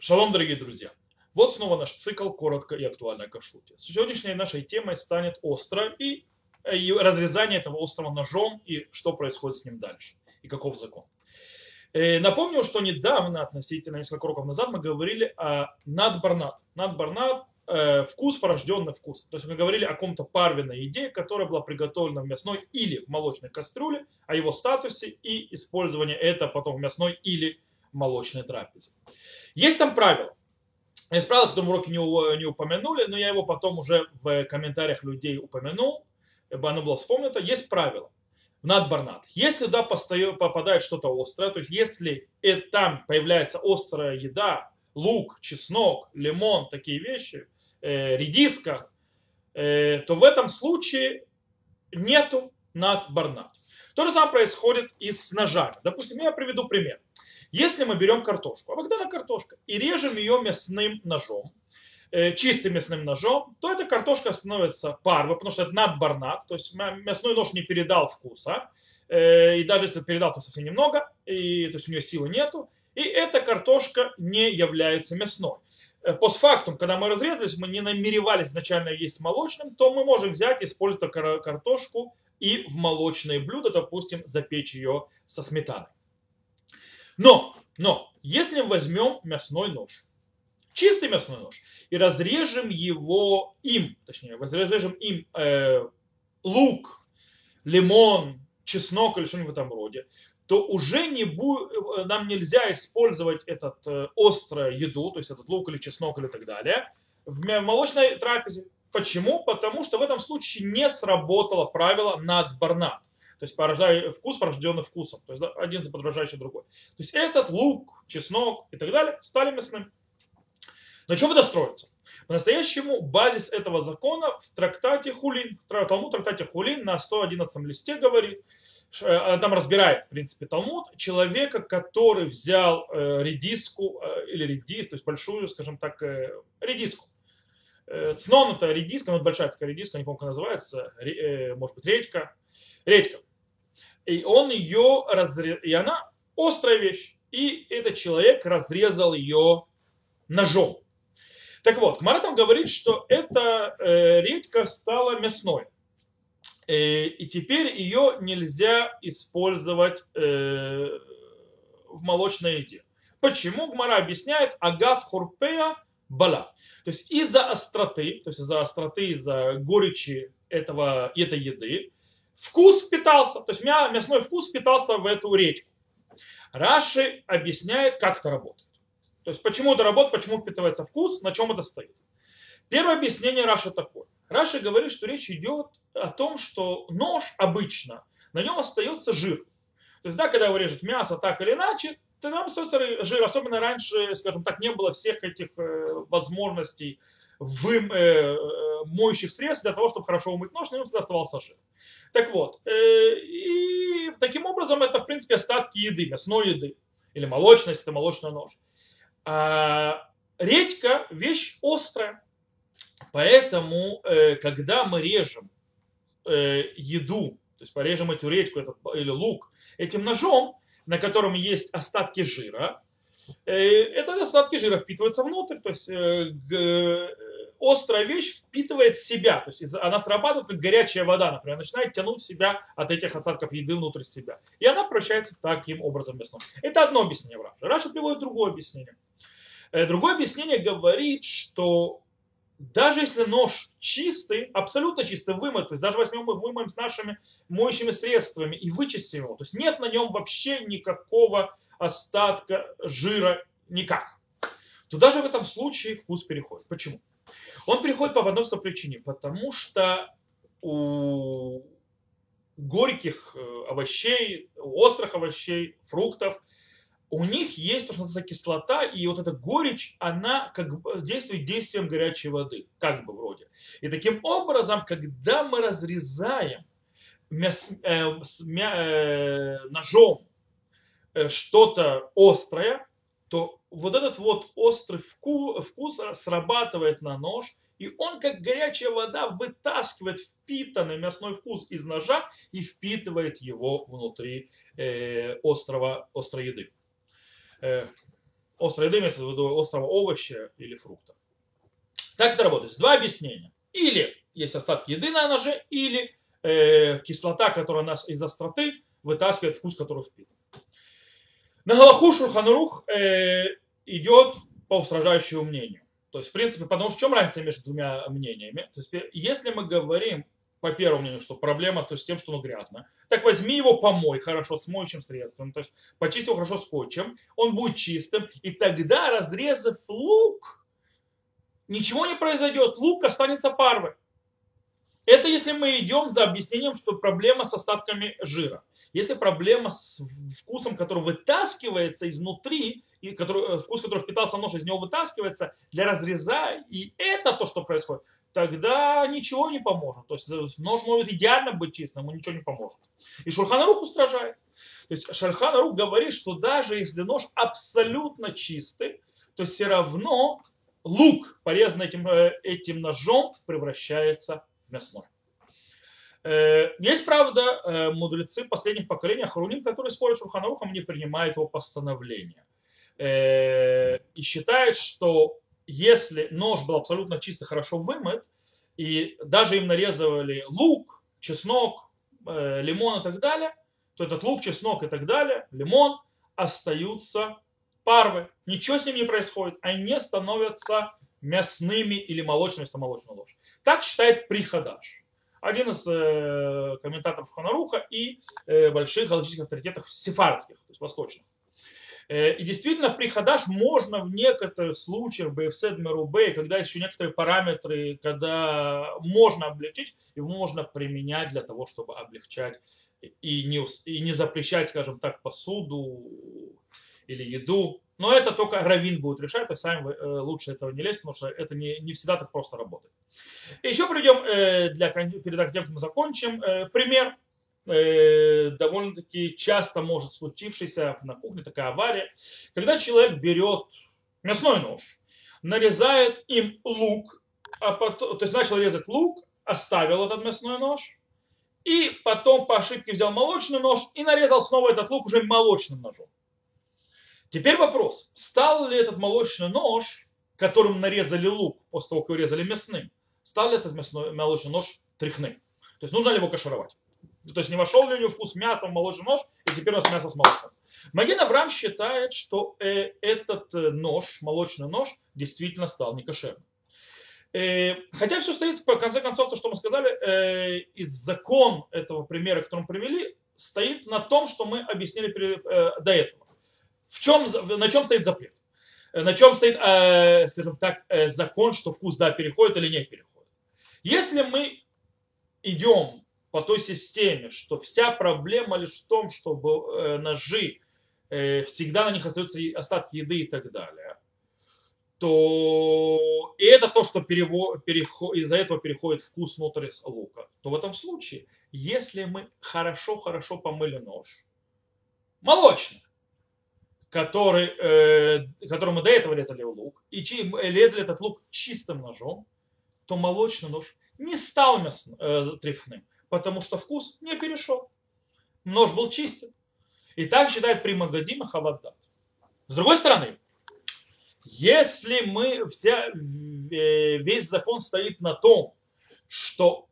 Шалом, дорогие друзья! Вот снова наш цикл «Коротко и актуально о кашруте». Сегодняшней нашей темой станет остро и, э, и разрезание этого острого ножом и что происходит с ним дальше и каков закон. Э, напомню, что недавно, относительно несколько уроков назад, мы говорили о надбарнат. Надбарнат э, вкус, порожденный вкус. То есть мы говорили о каком-то парвенной идее, которая была приготовлена в мясной или в молочной кастрюле, о его статусе и использовании это потом в мясной или молочной трапезе. Есть там правило. Есть правило, которое в уроке не, не упомянули, но я его потом уже в комментариях людей упомянул, чтобы оно было вспомнито. Есть правило. Надбарнат. Если туда попадает что-то острое, то есть если там появляется острая еда, лук, чеснок, лимон, такие вещи, э, редиска, э, то в этом случае нету надбарнат. То же самое происходит и с ножами. Допустим, я приведу пример. Если мы берем картошку, обыкновенная картошка, и режем ее мясным ножом, э, чистым мясным ножом, то эта картошка становится парвой, потому что это надбарнат, то есть мясной нож не передал вкуса, э, и даже если передал, то совсем немного, и, то есть у нее силы нету, и эта картошка не является мясной. Э, постфактум, когда мы разрезались, мы не намеревались изначально есть молочным, то мы можем взять и использовать картошку и в молочные блюда, допустим, запечь ее со сметаной. Но, но, если мы возьмем мясной нож, чистый мясной нож, и разрежем его им, точнее, разрежем им э, лук, лимон, чеснок или что-нибудь в этом роде, то уже не будет, э, нам нельзя использовать этот э, острую еду, то есть этот лук или чеснок или так далее, в молочной трапезе. Почему? Потому что в этом случае не сработало правило надбарнат. То есть порождая, вкус порожденный вкусом. То есть один подражающий другой. То есть этот лук, чеснок и так далее стали мясным. На чем это строится? По-настоящему базис этого закона в трактате Хулин, Талмуд трактате Хулин на 111 листе говорит, э, там разбирает, в принципе, Талмуд, человека, который взял э, редиску, э, или редис, то есть большую, скажем так, редиску. Цнон это редиска, ну, большая такая редиска, не помню, как называется, может быть, редька. Редька и он ее разрезал, и она острая вещь, и этот человек разрезал ее ножом. Так вот, Мара там говорит, что эта э, редька стала мясной. Э, и теперь ее нельзя использовать э, в молочной еде. Почему? Гмара объясняет агав хурпея бала. То есть из-за остроты, то есть из-за остроты, из-за горечи этого, этой еды, вкус впитался, то есть мясной вкус впитался в эту речку. Раши объясняет, как это работает. То есть почему это работает, почему впитывается вкус, на чем это стоит. Первое объяснение Раши такое. Раши говорит, что речь идет о том, что нож обычно, на нем остается жир. То есть, да, когда его режет мясо так или иначе, то там остается жир. Особенно раньше, скажем так, не было всех этих э, возможностей в э, э, моющих средств для того, чтобы хорошо умыть нож, на нем всегда оставался жир. Так вот, э, и таким образом это, в принципе, остатки еды, мясной еды, или молочность, это молочный нож. А редька – вещь острая, поэтому, э, когда мы режем э, еду, то есть порежем эту редьку этот, или лук этим ножом, на котором есть остатки жира, это остатки жира впитываются внутрь, то есть острая вещь впитывает себя, то есть она срабатывает как горячая вода, например, начинает тянуть себя от этих осадков еды внутрь себя. И она превращается таким образом в мясное. Это одно объяснение Раши. Раша приводит другое объяснение. Э, другое объяснение говорит, что даже если нож чистый, абсолютно чистый, вымыт, то есть даже возьмем мы вымоем с нашими моющими средствами и вычистим его, то есть нет на нем вообще никакого остатка жира, никак, то даже в этом случае вкус переходит. Почему? Он приходит по одной причине, потому что у горьких э, овощей, у острых овощей, фруктов, у них есть то, что называется кислота, и вот эта горечь, она как бы действует действием горячей воды, как бы вроде. И таким образом, когда мы разрезаем мяс, э, мя, э, ножом э, что-то острое, то вот этот вот острый вкус, срабатывает на нож, и он, как горячая вода, вытаскивает впитанный мясной вкус из ножа и впитывает его внутри э, острого, острой еды. Э, Острая еда имеется в виду острого овоща или фрукта. Так это работает. Два объяснения. Или есть остатки еды на ноже, или э, кислота, которая нас из остроты вытаскивает вкус, который впит. На Галаху Шурханрух э, идет по устражающему мнению. То есть, в принципе, потому что в чем разница между двумя мнениями? То есть, если мы говорим по первому мнению, что проблема то есть, с тем, что оно грязно, так возьми его помой хорошо с моющим средством, то есть почисти его хорошо скотчем, он будет чистым, и тогда, разрезав лук, ничего не произойдет, лук останется парвой. Это если мы идем за объяснением, что проблема с остатками жира. Если проблема с вкусом, который вытаскивается изнутри, и который, э, вкус, который впитался нож, из него вытаскивается для разреза, и это то, что происходит, тогда ничего не поможет. То есть э, нож может идеально быть чистым, ему ничего не поможет. И Шурханарух устражает. То есть Шурханарух говорит, что даже если нож абсолютно чистый, то все равно лук, порезанный этим, э, этим ножом, превращается мясной. Э, есть, правда, э, мудрецы последних поколений Харуним, которые спорят с Шурханарухом, не принимают его постановления. Э, и считают, что если нож был абсолютно чисто, хорошо вымыт, и даже им нарезывали лук, чеснок, лимон и так далее, то этот лук, чеснок и так далее, лимон остаются парвы. Ничего с ним не происходит. Они не становятся мясными или молочными, если молочную ложь. Так считает Приходаш. Один из э, комментаторов Ханаруха и э, больших галактических авторитетов сефардских, то есть восточных. Э, и действительно, приходаж можно в некоторых случаях, БФС, МРУБ, когда еще некоторые параметры, когда можно облегчить, его можно применять для того, чтобы облегчать и не, и не запрещать, скажем так, посуду или еду. Но это только Равин будет решать, то есть сами э, лучше этого не лезть, потому что это не, не всегда так просто работает. Еще придем, э, для, перед тем, как мы закончим, э, пример. Довольно-таки часто может случившийся на кухне такая авария, когда человек берет мясной нож, нарезает им лук, а потом, то есть начал резать лук, оставил этот мясной нож, и потом по ошибке взял молочный нож и нарезал снова этот лук уже молочным ножом. Теперь вопрос, стал ли этот молочный нож, которым нарезали лук после того, как его резали мясным, стал ли этот молочный нож тряхным? То есть нужно ли его кашировать? То есть не вошел ли у него вкус мяса в молочный нож, и теперь у нас мясо с молоком. Маген Авраам считает, что э, этот э, нож, молочный нож, действительно стал некошерным. Э, хотя все стоит, в конце концов, то, что мы сказали, э, из закон этого примера, который мы привели, стоит на том, что мы объяснили до этого. В чем, на чем стоит запрет? На чем стоит, скажем так, закон, что вкус да, переходит или не переходит? Если мы идем по той системе, что вся проблема лишь в том, чтобы ножи всегда на них остаются остатки еды и так далее, то и это то, что перево, переход, из-за этого переходит вкус внутрь лука, то в этом случае, если мы хорошо-хорошо помыли нож, молочный, который, э, который мы до этого резали лук, и резали этот лук чистым ножом, то молочный нож не стал мясным, э, трефным, потому что вкус не перешел. Нож был чистым. И так считает Примагадима Хаваддат. С другой стороны, если мы вся, э, весь закон стоит на том, что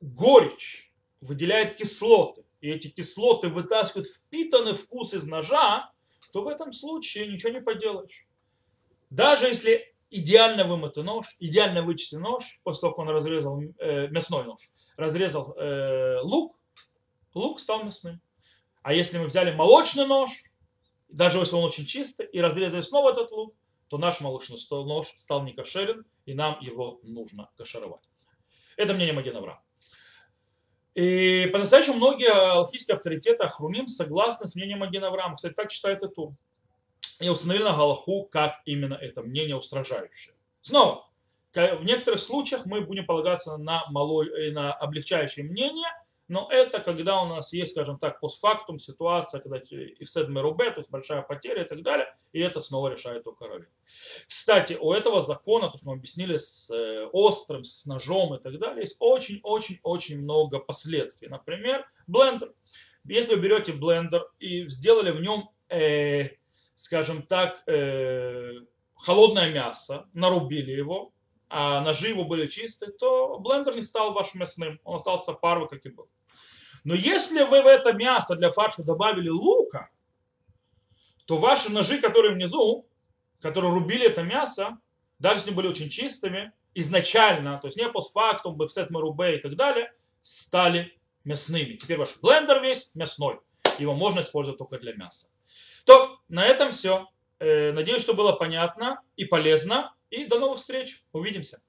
горечь выделяет кислоты, и эти кислоты вытаскивают впитанный вкус из ножа, то в этом случае ничего не поделаешь. Даже если идеально вымытый нож, идеально вычистый нож, после того, как он разрезал э, мясной нож, разрезал э, лук, лук стал мясным. А если мы взяли молочный нож, даже если он очень чистый, и разрезали снова этот лук, то наш молочный нож стал не кошерен, и нам его нужно кошеровать. Это мнение Магенавра. И по-настоящему многие алхимические авторитеты Ахрумим согласны с мнением Агена Авраама. Кстати, так считает и Тур. И установили на Галаху, как именно это мнение устражающее. Снова, в некоторых случаях мы будем полагаться на, малой, э, на облегчающее мнение, но это когда у нас есть, скажем так, постфактум ситуация, когда и в седме рубе, то есть большая потеря и так далее, и это снова решает у короля. Кстати, у этого закона, то, что мы объяснили с э, острым, с ножом и так далее, есть очень-очень-очень много последствий. Например, блендер. Если вы берете блендер и сделали в нем, э, скажем так, э, холодное мясо, нарубили его, а ножи его были чистые, то блендер не стал вашим мясным, он остался парвы, как и был. Но если вы в это мясо для фарша добавили лука, то ваши ножи, которые внизу, которые рубили это мясо, даже если они были очень чистыми, изначально, то есть не постфактум, бифсет марубе и так далее, стали мясными. Теперь ваш блендер весь мясной. Его можно использовать только для мяса. То, на этом все. Надеюсь, что было понятно и полезно. И до новых встреч. Увидимся.